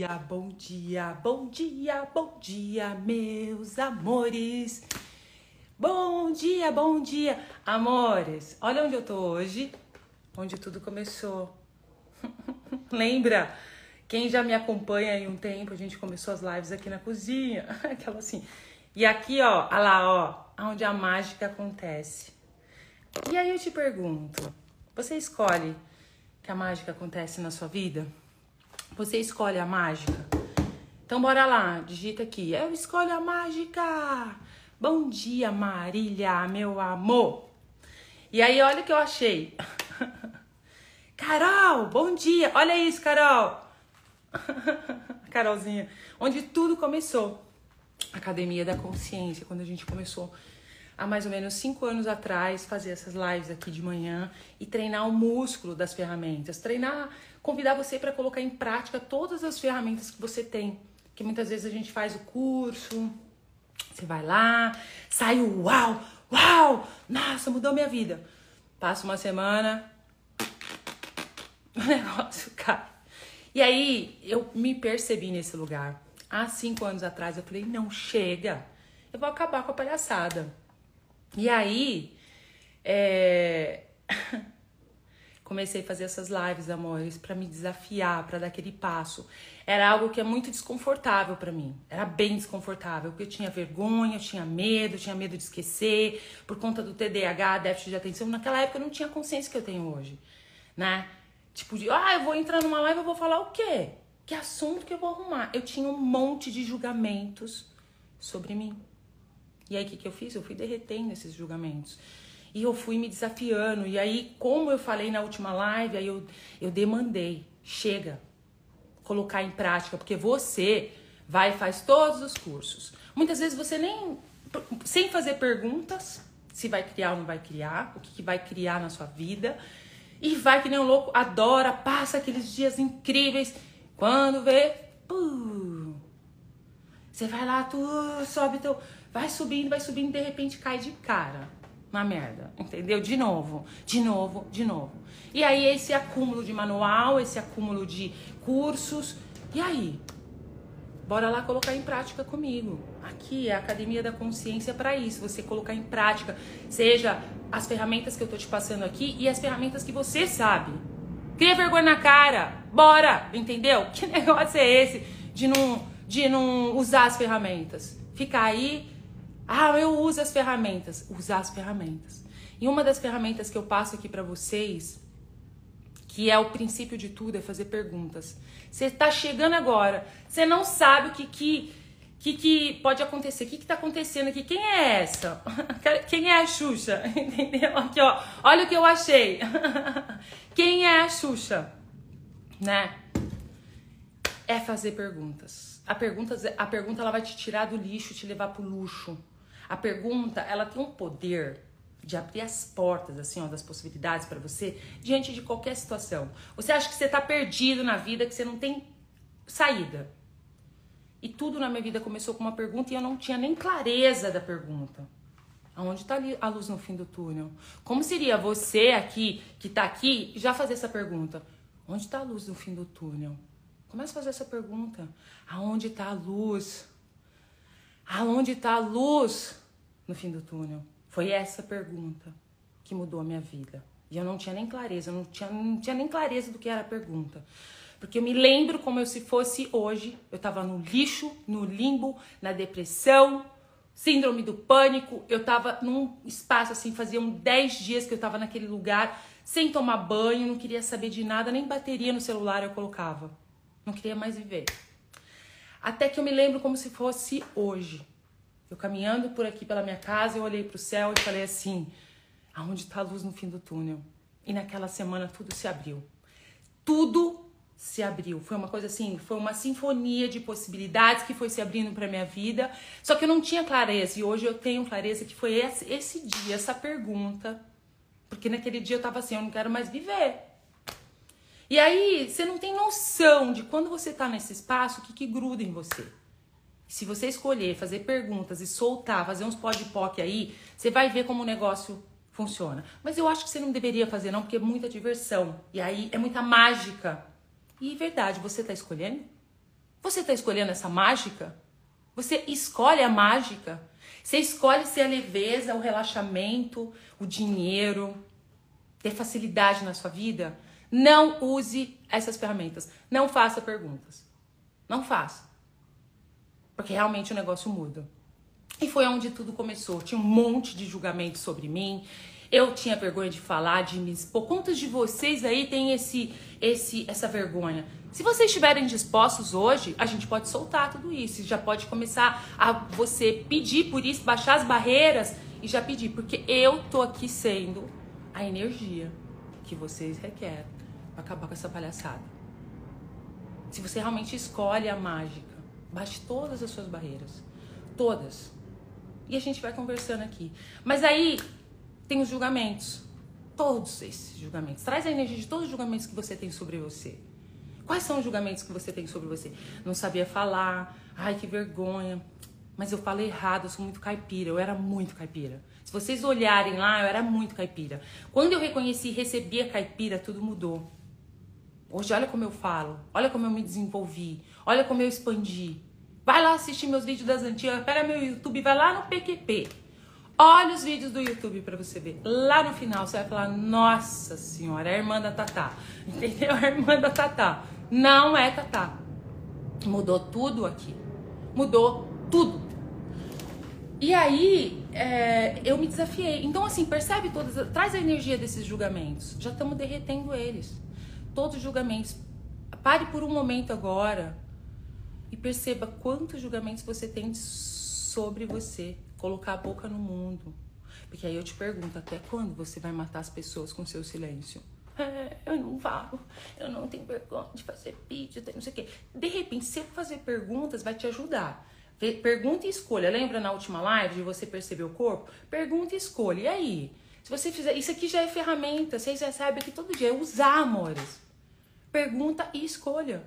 dia, bom dia, bom dia, bom dia, meus amores. Bom dia, bom dia, amores. Olha onde eu tô hoje, onde tudo começou. Lembra? Quem já me acompanha aí um tempo, a gente começou as lives aqui na cozinha, aquela assim. E aqui, ó, olha lá, ó, onde a mágica acontece. E aí eu te pergunto, você escolhe que a mágica acontece na sua vida? Você escolhe a mágica? Então bora lá, digita aqui. Eu escolho a mágica. Bom dia, Marília, meu amor. E aí, olha o que eu achei. Carol, bom dia. Olha isso, Carol. Carolzinha. Onde tudo começou. Academia da Consciência, quando a gente começou há mais ou menos cinco anos atrás, fazer essas lives aqui de manhã e treinar o músculo das ferramentas. Treinar, convidar você para colocar em prática todas as ferramentas que você tem. Que muitas vezes a gente faz o curso, você vai lá, sai o uau, uau, nossa, mudou minha vida. Passa uma semana, o negócio cai. E aí eu me percebi nesse lugar. Há cinco anos atrás eu falei, não, chega, eu vou acabar com a palhaçada. E aí, é... comecei a fazer essas lives, amores, para me desafiar, para dar aquele passo. Era algo que é muito desconfortável para mim. Era bem desconfortável, porque eu tinha vergonha, eu tinha medo, eu tinha medo de esquecer, por conta do TDAH, déficit de atenção. Naquela época eu não tinha a consciência que eu tenho hoje, né? Tipo de, ah, eu vou entrar numa live, eu vou falar o quê? Que assunto que eu vou arrumar? Eu tinha um monte de julgamentos sobre mim. E aí o que, que eu fiz? Eu fui derretendo esses julgamentos. E eu fui me desafiando. E aí, como eu falei na última live, aí eu, eu demandei. Chega. Colocar em prática. Porque você vai e faz todos os cursos. Muitas vezes você nem. Sem fazer perguntas, se vai criar ou não vai criar, o que, que vai criar na sua vida. E vai que nem um louco, adora, passa aqueles dias incríveis. Quando vê, você vai lá, tu sobe teu Vai subindo, vai subindo, de repente cai de cara na merda, entendeu? De novo, de novo, de novo. E aí esse acúmulo de manual, esse acúmulo de cursos, e aí? Bora lá colocar em prática comigo. Aqui é a Academia da Consciência para isso, você colocar em prática, seja as ferramentas que eu tô te passando aqui e as ferramentas que você sabe. Cria vergonha na cara, bora, entendeu? Que negócio é esse de não, de não usar as ferramentas? Ficar aí ah, eu uso as ferramentas. Usar as ferramentas. E uma das ferramentas que eu passo aqui para vocês, que é o princípio de tudo, é fazer perguntas. Você está chegando agora, você não sabe o que que, que, que pode acontecer, o que está acontecendo aqui, quem é essa? Quem é a Xuxa? Entendeu? Aqui, ó, olha o que eu achei. Quem é a Xuxa? Né? É fazer perguntas. A pergunta, a pergunta ela vai te tirar do lixo, te levar pro luxo. A pergunta, ela tem um poder de abrir as portas assim, ó, das possibilidades para você diante de qualquer situação. Você acha que você tá perdido na vida, que você não tem saída. E tudo na minha vida começou com uma pergunta e eu não tinha nem clareza da pergunta. Aonde está a luz no fim do túnel? Como seria você aqui, que está aqui, já fazer essa pergunta? Onde está a luz no fim do túnel? Começa a fazer essa pergunta. Aonde está a luz? Aonde está a luz no fim do túnel? Foi essa pergunta que mudou a minha vida. E eu não tinha nem clareza, não tinha, não tinha nem clareza do que era a pergunta. Porque eu me lembro como se fosse hoje. Eu estava no lixo, no limbo, na depressão, síndrome do pânico. Eu estava num espaço assim, faziam 10 dias que eu estava naquele lugar, sem tomar banho, não queria saber de nada, nem bateria no celular eu colocava. Não queria mais viver. Até que eu me lembro como se fosse hoje. Eu caminhando por aqui pela minha casa, eu olhei para o céu e falei assim: aonde está a luz no fim do túnel? E naquela semana tudo se abriu. Tudo se abriu. Foi uma coisa assim, foi uma sinfonia de possibilidades que foi se abrindo para minha vida. Só que eu não tinha clareza e hoje eu tenho clareza que foi esse, esse dia, essa pergunta, porque naquele dia eu tava assim, eu não quero mais viver. E aí, você não tem noção de quando você tá nesse espaço, o que, que gruda em você. Se você escolher fazer perguntas e soltar, fazer uns podpoc aí, você vai ver como o negócio funciona. Mas eu acho que você não deveria fazer não, porque é muita diversão. E aí é muita mágica. E verdade, você tá escolhendo? Você está escolhendo essa mágica? Você escolhe a mágica? Você escolhe ser a leveza, o relaxamento, o dinheiro, ter facilidade na sua vida? Não use essas ferramentas. Não faça perguntas. Não faça. Porque realmente o negócio muda. E foi onde tudo começou. Tinha um monte de julgamentos sobre mim. Eu tinha vergonha de falar, de me expor. Quantos de vocês aí tem esse, esse, essa vergonha? Se vocês estiverem dispostos hoje, a gente pode soltar tudo isso. Já pode começar a você pedir por isso, baixar as barreiras e já pedir. Porque eu tô aqui sendo a energia que vocês requerem para acabar com essa palhaçada. Se você realmente escolhe a mágica, baixe todas as suas barreiras. Todas. E a gente vai conversando aqui. Mas aí tem os julgamentos. Todos esses julgamentos. Traz a energia de todos os julgamentos que você tem sobre você. Quais são os julgamentos que você tem sobre você? Não sabia falar, ai que vergonha. Mas eu falei errado, eu sou muito caipira, eu era muito caipira. Se vocês olharem lá, eu era muito caipira. Quando eu reconheci e recebi a caipira, tudo mudou. Hoje, olha como eu falo, olha como eu me desenvolvi, olha como eu expandi. Vai lá assistir meus vídeos das antigas, pega meu YouTube, vai lá no PQP. Olha os vídeos do YouTube para você ver. Lá no final você vai falar: Nossa Senhora, é a irmã da Tatá. Entendeu? A irmã da Tatá. Não é Tatá. Mudou tudo aqui. Mudou tudo. E aí, é, eu me desafiei. Então, assim, percebe todas. Traz a energia desses julgamentos. Já estamos derretendo eles. Todos os julgamentos. Pare por um momento agora e perceba quantos julgamentos você tem sobre você. Colocar a boca no mundo. Porque aí eu te pergunto: até quando você vai matar as pessoas com seu silêncio? É, eu não falo, eu não tenho vergonha de fazer vídeo, não sei o quê. De repente, eu fazer perguntas, vai te ajudar. Pergunta e escolha. Lembra na última live de você perceber o corpo? Pergunta e escolha. E aí? Se você fizer. Isso aqui já é ferramenta. Vocês recebem aqui todo dia. É usar, amores. Pergunta e escolha.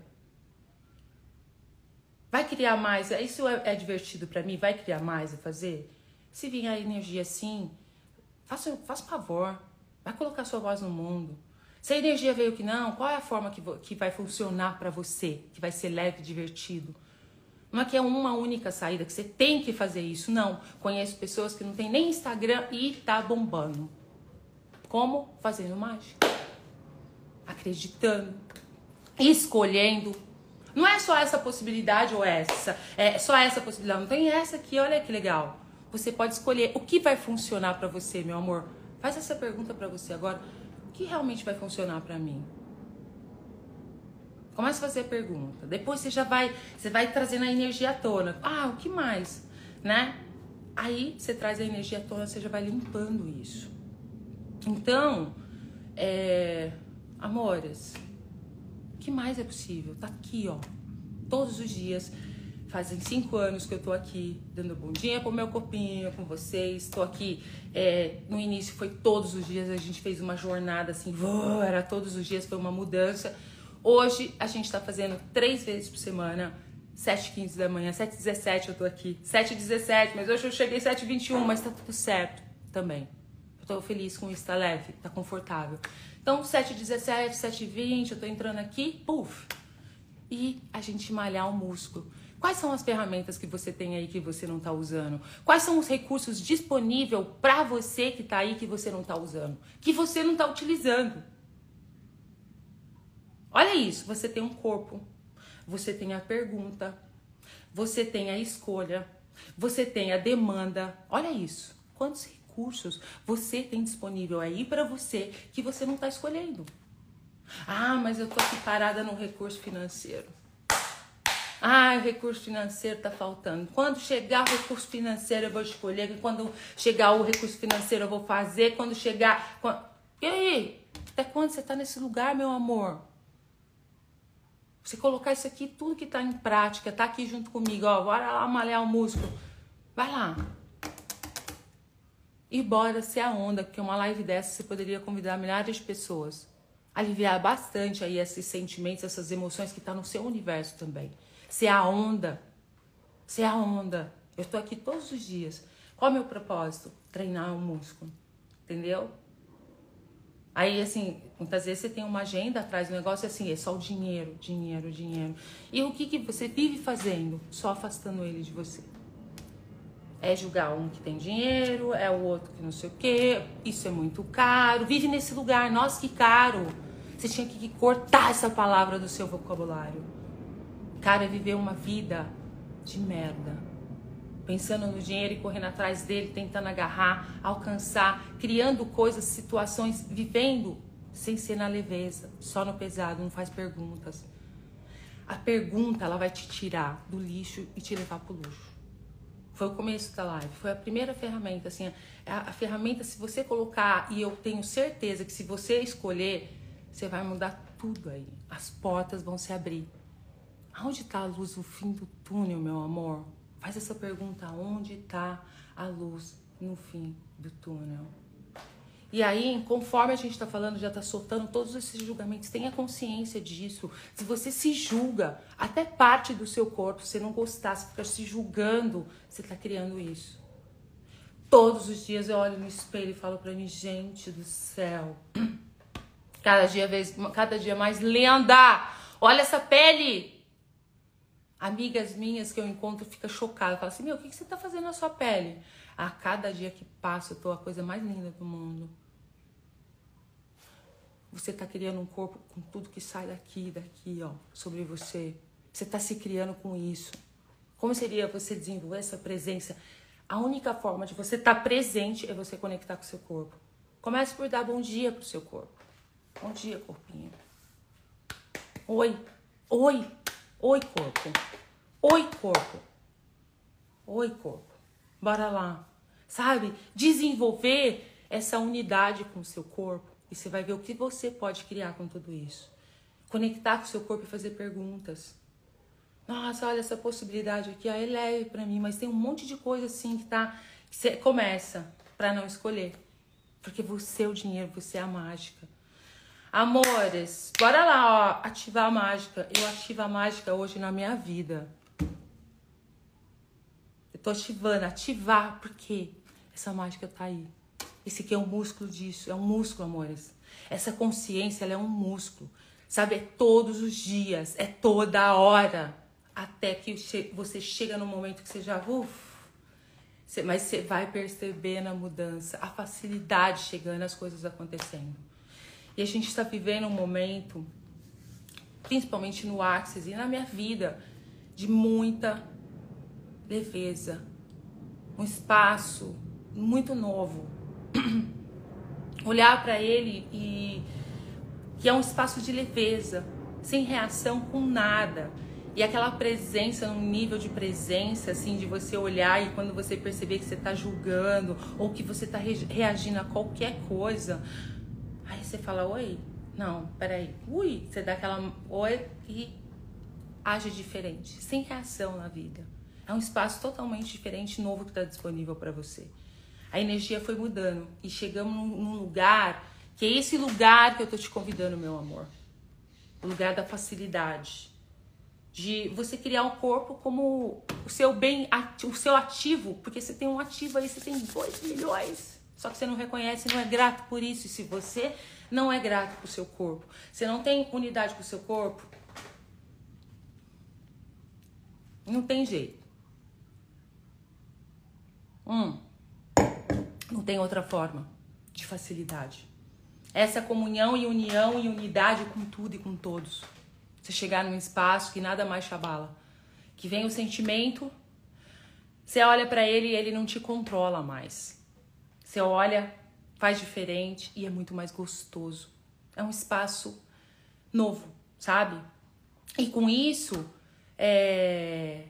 Vai criar mais? Isso é, é divertido para mim? Vai criar mais a fazer? Se vier a energia assim, faça, faça favor. Vai colocar sua voz no mundo. Se a energia veio que não, qual é a forma que, que vai funcionar para você? Que vai ser leve divertido? Não é que é uma única saída, que você tem que fazer isso. Não. Conheço pessoas que não tem nem Instagram e tá bombando. Como? Fazendo mágica. Acreditando. Escolhendo. Não é só essa possibilidade ou essa. É só essa possibilidade. Não tem essa aqui, olha que legal. Você pode escolher o que vai funcionar para você, meu amor. Faz essa pergunta para você agora que realmente vai funcionar para mim? Comece a fazer a pergunta. Depois você já vai, você vai trazendo a energia à tona. Ah, o que mais, né? Aí você traz a energia à tona, você já vai limpando isso. Então, é, amores, o que mais é possível? Tá aqui, ó, todos os dias Fazem cinco anos que eu tô aqui dando bom dia pro meu corpinho, com vocês. Tô aqui. É, no início foi todos os dias, a gente fez uma jornada assim, era todos os dias, foi uma mudança. Hoje a gente tá fazendo três vezes por semana. 7h15 da manhã, 7h17 eu tô aqui. 7h17, mas hoje eu cheguei 7h21, mas tá tudo certo também. Eu tô feliz com isso, tá leve, tá confortável. Então, 7h17, 7h20, eu tô entrando aqui, puf. E a gente malhar o músculo. Quais são as ferramentas que você tem aí que você não está usando? Quais são os recursos disponíveis para você que está aí que você não está usando? Que você não está utilizando? Olha isso, você tem um corpo, você tem a pergunta, você tem a escolha, você tem a demanda. Olha isso, quantos recursos você tem disponível aí para você que você não está escolhendo? Ah, mas eu tô aqui parada no recurso financeiro. Ah, o recurso financeiro está faltando. Quando chegar o recurso financeiro, eu vou escolher. Quando chegar o recurso financeiro, eu vou fazer. Quando chegar. Quando... E aí? Até quando você está nesse lugar, meu amor? Você colocar isso aqui, tudo que está em prática, tá aqui junto comigo, ó. Bora lá malhar o músculo. Vai lá. E bora ser a onda, porque uma live dessa você poderia convidar milhares de pessoas. Aliviar bastante aí esses sentimentos, essas emoções que estão tá no seu universo também ser a onda. Ser a onda. Eu estou aqui todos os dias. Qual é o meu propósito? Treinar o músculo. Entendeu? Aí, assim, muitas vezes você tem uma agenda atrás do negócio assim, é só o dinheiro, dinheiro, dinheiro. E o que, que você vive fazendo? Só afastando ele de você. É julgar um que tem dinheiro, é o outro que não sei o quê, isso é muito caro. Vive nesse lugar, nossa, que caro. Você tinha que cortar essa palavra do seu vocabulário. Cara, é viver uma vida de merda. Pensando no dinheiro e correndo atrás dele, tentando agarrar, alcançar, criando coisas, situações, vivendo sem ser na leveza, só no pesado, não faz perguntas. A pergunta, ela vai te tirar do lixo e te levar pro luxo. Foi o começo da live, foi a primeira ferramenta, assim, a, a ferramenta, se você colocar, e eu tenho certeza que se você escolher, você vai mudar tudo aí. As portas vão se abrir. Aonde está a luz no fim do túnel, meu amor? Faz essa pergunta: onde está a luz no fim do túnel? E aí, conforme a gente está falando, já está soltando todos esses julgamentos. Tenha consciência disso. Se você se julga, até parte do seu corpo, você não gostar, você fica se julgando, você está criando isso. Todos os dias eu olho no espelho e falo para mim, gente do céu. Cada dia, vez, cada dia mais linda. Olha essa pele. Amigas minhas que eu encontro ficam chocadas. Falam assim, meu, o que você tá fazendo na sua pele? A cada dia que passa, eu tô a coisa mais linda do mundo. Você tá criando um corpo com tudo que sai daqui, daqui, ó, sobre você. Você tá se criando com isso. Como seria você desenvolver essa presença? A única forma de você estar tá presente é você conectar com o seu corpo. Comece por dar bom dia pro seu corpo. Bom dia, corpinho. Oi, oi. Oi, corpo. Oi, corpo. Oi, corpo. Bora lá. Sabe? Desenvolver essa unidade com o seu corpo. E você vai ver o que você pode criar com tudo isso. Conectar com o seu corpo e fazer perguntas. Nossa, olha essa possibilidade aqui, ó, é leve para mim, mas tem um monte de coisa assim que tá. Que você começa para não escolher. Porque você é o dinheiro, você é a mágica. Amores, bora lá, ó, ativar a mágica. Eu ativo a mágica hoje na minha vida. Eu tô ativando, ativar, porque essa mágica tá aí. Esse aqui é um músculo disso, é um músculo, amores. Essa consciência, ela é um músculo. Sabe, é todos os dias, é toda hora. Até que você chega no momento que você já, uf, mas você vai percebendo a mudança, a facilidade chegando, as coisas acontecendo. E a gente está vivendo um momento, principalmente no Axis e na minha vida, de muita leveza. Um espaço muito novo. Olhar para ele e que é um espaço de leveza, sem reação com nada. E aquela presença, um nível de presença, assim, de você olhar e quando você perceber que você está julgando ou que você está reagindo a qualquer coisa, Aí você fala, oi? Não, peraí. Ui, você dá aquela oi e age diferente, sem reação na vida. É um espaço totalmente diferente, novo que está disponível para você. A energia foi mudando e chegamos num, lugar que é esse lugar que eu tô te convidando, meu amor. O lugar da facilidade. De você criar um corpo como o seu bem, o seu ativo, porque você tem um ativo aí, você tem 2 milhões só que você não reconhece, não é grato por isso. E se você não é grato com o seu corpo, você não tem unidade com o seu corpo, não tem jeito. Hum, não tem outra forma de facilidade. Essa comunhão e união e unidade com tudo e com todos. Você chegar num espaço que nada mais te abala. Que vem o sentimento, você olha para ele e ele não te controla mais. Você olha, faz diferente e é muito mais gostoso. É um espaço novo, sabe? E com isso, é...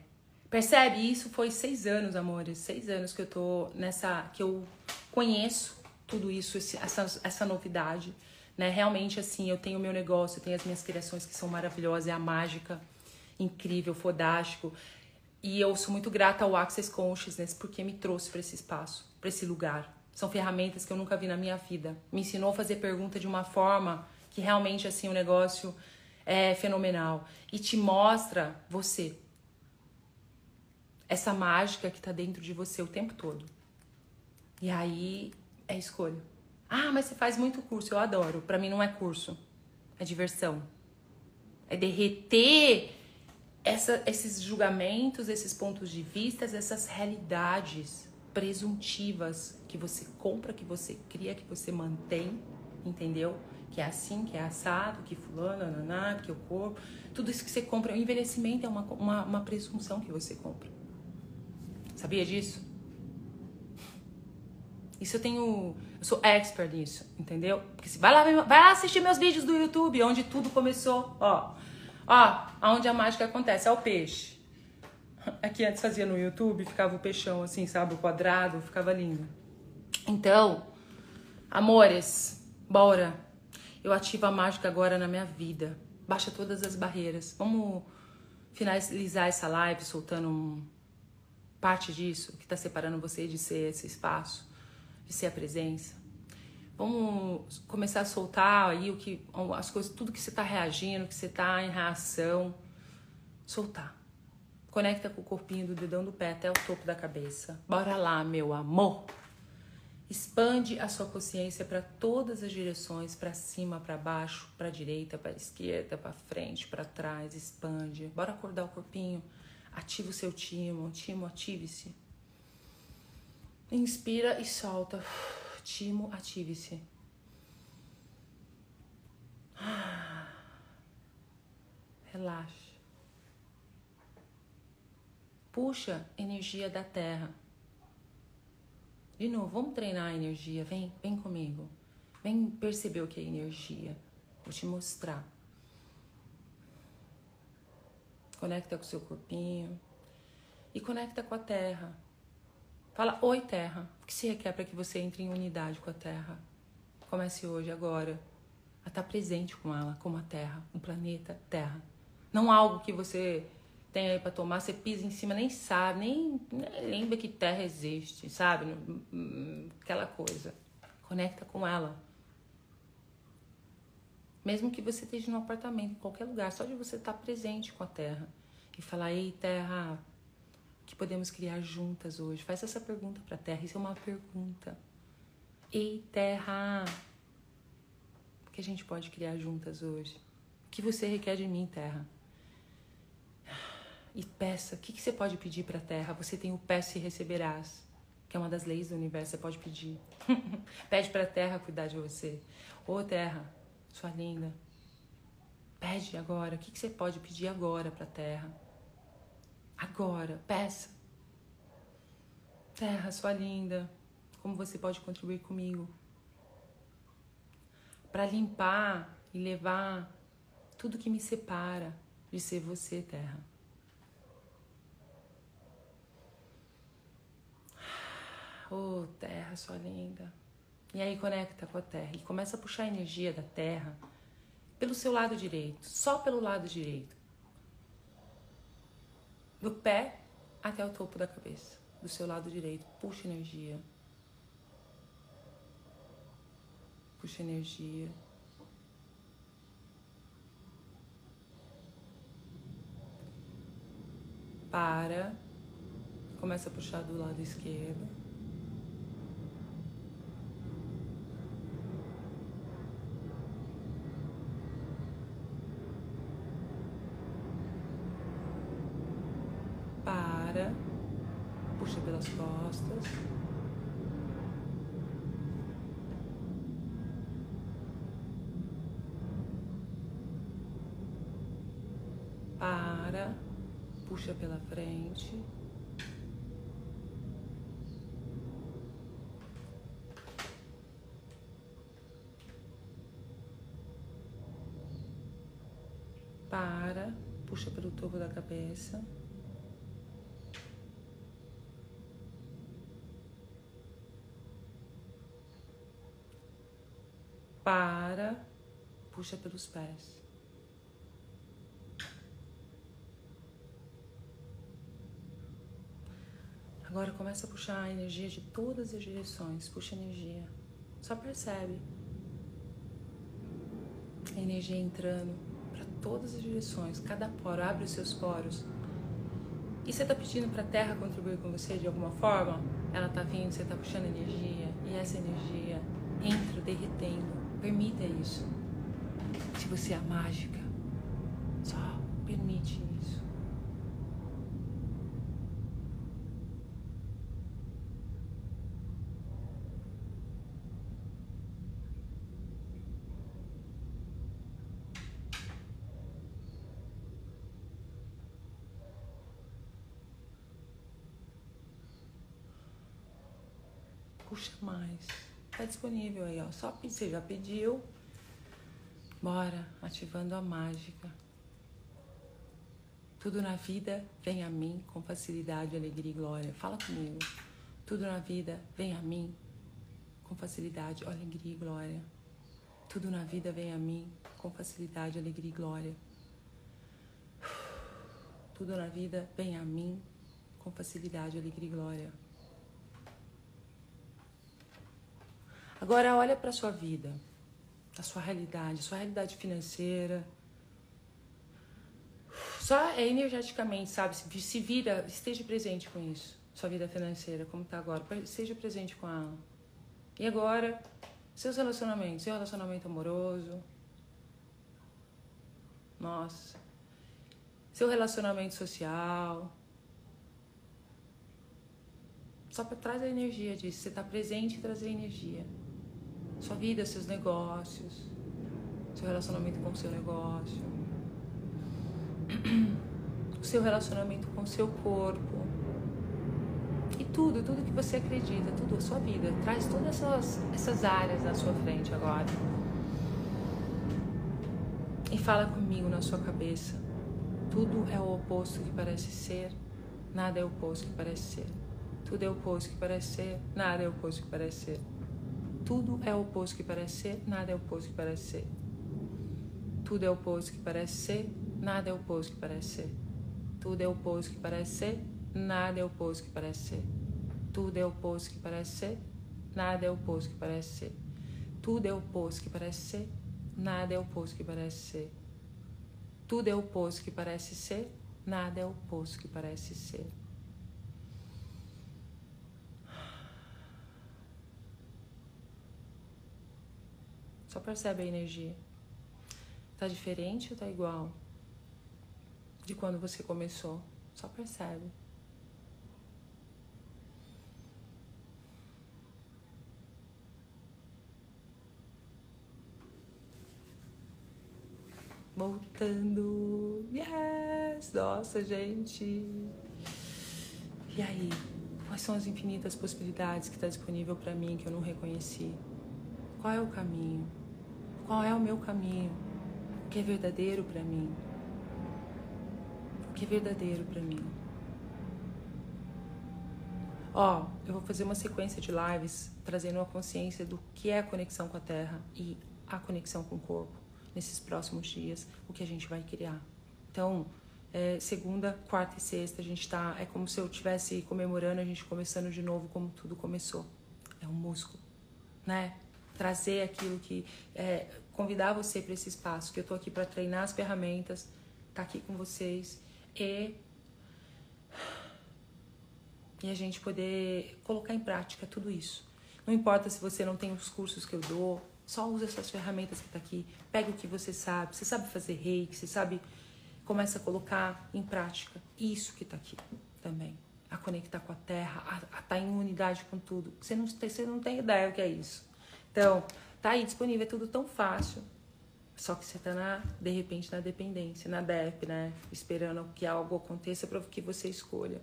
percebe? Isso foi seis anos, amores. Seis anos que eu tô nessa. que eu conheço tudo isso, essa, essa novidade. Né? Realmente, assim, eu tenho o meu negócio, eu tenho as minhas criações que são maravilhosas, é a mágica, incrível, fodástico. E eu sou muito grata ao Access Consciousness porque me trouxe para esse espaço, para esse lugar, são ferramentas que eu nunca vi na minha vida. Me ensinou a fazer pergunta de uma forma que realmente assim o negócio é fenomenal e te mostra você. Essa mágica que tá dentro de você o tempo todo. E aí é escolha. Ah, mas você faz muito curso. Eu adoro. Para mim não é curso. É diversão. É derreter essa, esses julgamentos, esses pontos de vista, essas realidades presuntivas que você compra, que você cria, que você mantém, entendeu? Que é assim, que é assado, que fulano, ananá, que o corpo. Tudo isso que você compra. O envelhecimento é uma, uma, uma presunção que você compra. Sabia disso? Isso eu tenho. Eu sou expert nisso, entendeu? Porque se vai lá, vai lá assistir meus vídeos do YouTube, onde tudo começou. Ó. Ó, aonde a mágica acontece, é o peixe. Aqui antes fazia no YouTube, ficava o peixão assim, sabe? O quadrado, ficava lindo. Então, amores, bora. Eu ativo a mágica agora na minha vida. Baixa todas as barreiras. Vamos finalizar essa live soltando um, parte disso que está separando você de ser esse espaço, ser a presença. Vamos começar a soltar aí o que, as coisas, tudo que você está reagindo, que você está em reação, soltar. Conecta com o corpinho do dedão do pé até o topo da cabeça. Bora lá, meu amor. Expande a sua consciência para todas as direções, para cima, para baixo, para direita, para esquerda, para frente, para trás. Expande. Bora acordar o corpinho. Ativa o seu timo. Timo, ative-se. Inspira e solta. Timo, ative-se. Relaxa. Puxa energia da terra. De novo, vamos treinar a energia. Vem, vem comigo. Vem perceber o que é energia. Vou te mostrar. Conecta com o seu corpinho. E conecta com a terra. Fala, oi terra. O que se requer para que você entre em unidade com a terra? Comece hoje, agora, a estar presente com ela, como a terra, um planeta, terra. Não algo que você tem aí para tomar, você pisa em cima, nem sabe, nem, nem lembra que terra existe, sabe? Aquela coisa. Conecta com ela. Mesmo que você esteja no apartamento, em qualquer lugar, só de você estar presente com a terra e falar: Ei, terra, o que podemos criar juntas hoje? Faz essa pergunta para a terra. Isso é uma pergunta. Ei, terra, o que a gente pode criar juntas hoje? O que você requer de mim, terra? e peça. O que, que você pode pedir para a Terra? Você tem o peça e receberás, que é uma das leis do universo. Você pode pedir. Pede para a Terra cuidar de você. Ô Terra, sua linda, pede agora. O que, que você pode pedir agora para a Terra? Agora, peça. Terra, sua linda, como você pode contribuir comigo? Para limpar e levar tudo que me separa de ser você, Terra. Oh, terra, sua linda. E aí conecta com a terra e começa a puxar a energia da terra pelo seu lado direito, só pelo lado direito. Do pé até o topo da cabeça, do seu lado direito. Puxa energia. Puxa energia. Para. Começa a puxar do lado esquerdo. Pelas costas. Para, puxa pela frente. Para, puxa pelo topo da cabeça. Para, puxa pelos pés. Agora começa a puxar a energia de todas as direções. Puxa energia. Só percebe a energia entrando para todas as direções. Cada poro abre os seus poros. E você está pedindo para a Terra contribuir com você de alguma forma? Ela está vindo, você está puxando energia. E essa energia entra derretendo. Permita isso. Se você é mágica, só permite isso. puxa mais. Tá disponível aí, ó. Só você já pediu. Bora, ativando a mágica. Tudo na vida vem a mim com facilidade, alegria e glória. Fala comigo. Tudo na vida vem a mim com facilidade, alegria e glória. Tudo na vida vem a mim com facilidade, alegria e glória. Tudo na vida vem a mim com facilidade, alegria e glória. Agora olha para sua vida, a sua realidade, sua realidade financeira. Só energeticamente, sabe? Se vira, esteja presente com isso. Sua vida financeira, como está agora. Esteja presente com ela. E agora, seus relacionamentos, seu relacionamento amoroso. Nossa. Seu relacionamento social. Só para trazer energia disso. Você está presente e trazer energia sua vida, seus negócios, seu relacionamento com o seu negócio, o seu relacionamento com o seu corpo. E tudo, tudo que você acredita, tudo a sua vida. Traz todas essas, essas áreas na sua frente agora. E fala comigo na sua cabeça. Tudo é o oposto que parece ser, nada é o oposto que parece ser. Tudo é o oposto que parece ser, nada é o oposto que parece ser. Tudo é oposto que parece ser, nada é oposto que parece ser. Tudo é oposto que parece ser, nada é oposto que parece ser. Tudo é oposto que parece ser, nada é oposto que parece ser. Tudo é oposto que parece ser, nada é oposto que parece ser. Tudo é oposto que parece ser, nada é oposto que parece ser. Tudo é oposto que parece ser, nada é oposto que parece ser. Só percebe a energia. Tá diferente ou tá igual? De quando você começou. Só percebe. Voltando. Yes! Nossa, gente. E aí? Quais são as infinitas possibilidades que está disponível para mim que eu não reconheci? Qual é o caminho? Qual é o meu caminho? O que é verdadeiro para mim? O que é verdadeiro para mim? Ó, eu vou fazer uma sequência de lives trazendo a consciência do que é a conexão com a Terra e a conexão com o corpo nesses próximos dias, o que a gente vai criar. Então, é, segunda, quarta e sexta, a gente tá. É como se eu estivesse comemorando, a gente começando de novo como tudo começou. É um músculo, né? Trazer aquilo que é, convidar você para esse espaço que eu tô aqui para treinar as ferramentas, tá aqui com vocês e e a gente poder colocar em prática tudo isso. Não importa se você não tem os cursos que eu dou, só usa essas ferramentas que tá aqui, pega o que você sabe, você sabe fazer reiki, você sabe começa a colocar em prática isso que tá aqui também. A conectar com a terra, a estar tá em unidade com tudo. Você não, você não tem ideia o que é isso. Então, tá aí disponível, é tudo tão fácil. Só que você tá na, de repente, na dependência, na DEP, né? Esperando que algo aconteça para que você escolha.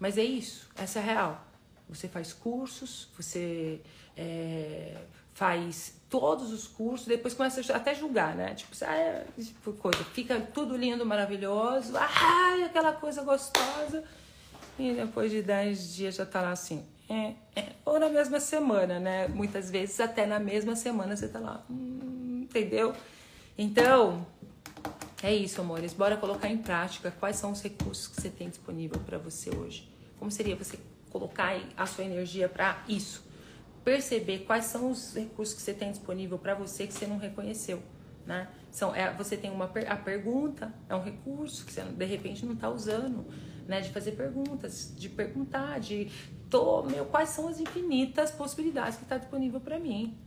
Mas é isso, essa é a real. Você faz cursos, você é, faz todos os cursos, depois começa até julgar, né? Tipo, ah, é, tipo coisa, fica tudo lindo, maravilhoso, ah, aquela coisa gostosa. E depois de 10 dias já tá lá assim, é, é, ou na mesma semana, né? Muitas vezes até na mesma semana você tá lá, hum, entendeu? Então, é isso, amores. Bora colocar em prática quais são os recursos que você tem disponível para você hoje. Como seria você colocar a sua energia para isso? Perceber quais são os recursos que você tem disponível para você que você não reconheceu, né? São, é, você tem uma a pergunta, é um recurso que você de repente não está usando, né? De fazer perguntas, de perguntar, de tô, meu, quais são as infinitas possibilidades que está disponível para mim,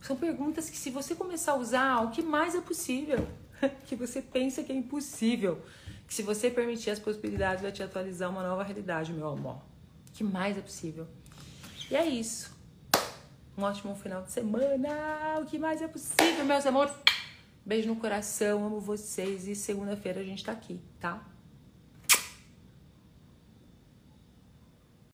São perguntas que se você começar a usar, o que mais é possível? que você pensa que é impossível. Que se você permitir as possibilidades, vai te atualizar uma nova realidade, meu amor. O que mais é possível? E é isso. Um ótimo final de semana. O que mais é possível, meus amores? Beijo no coração, amo vocês. E segunda-feira a gente tá aqui, tá?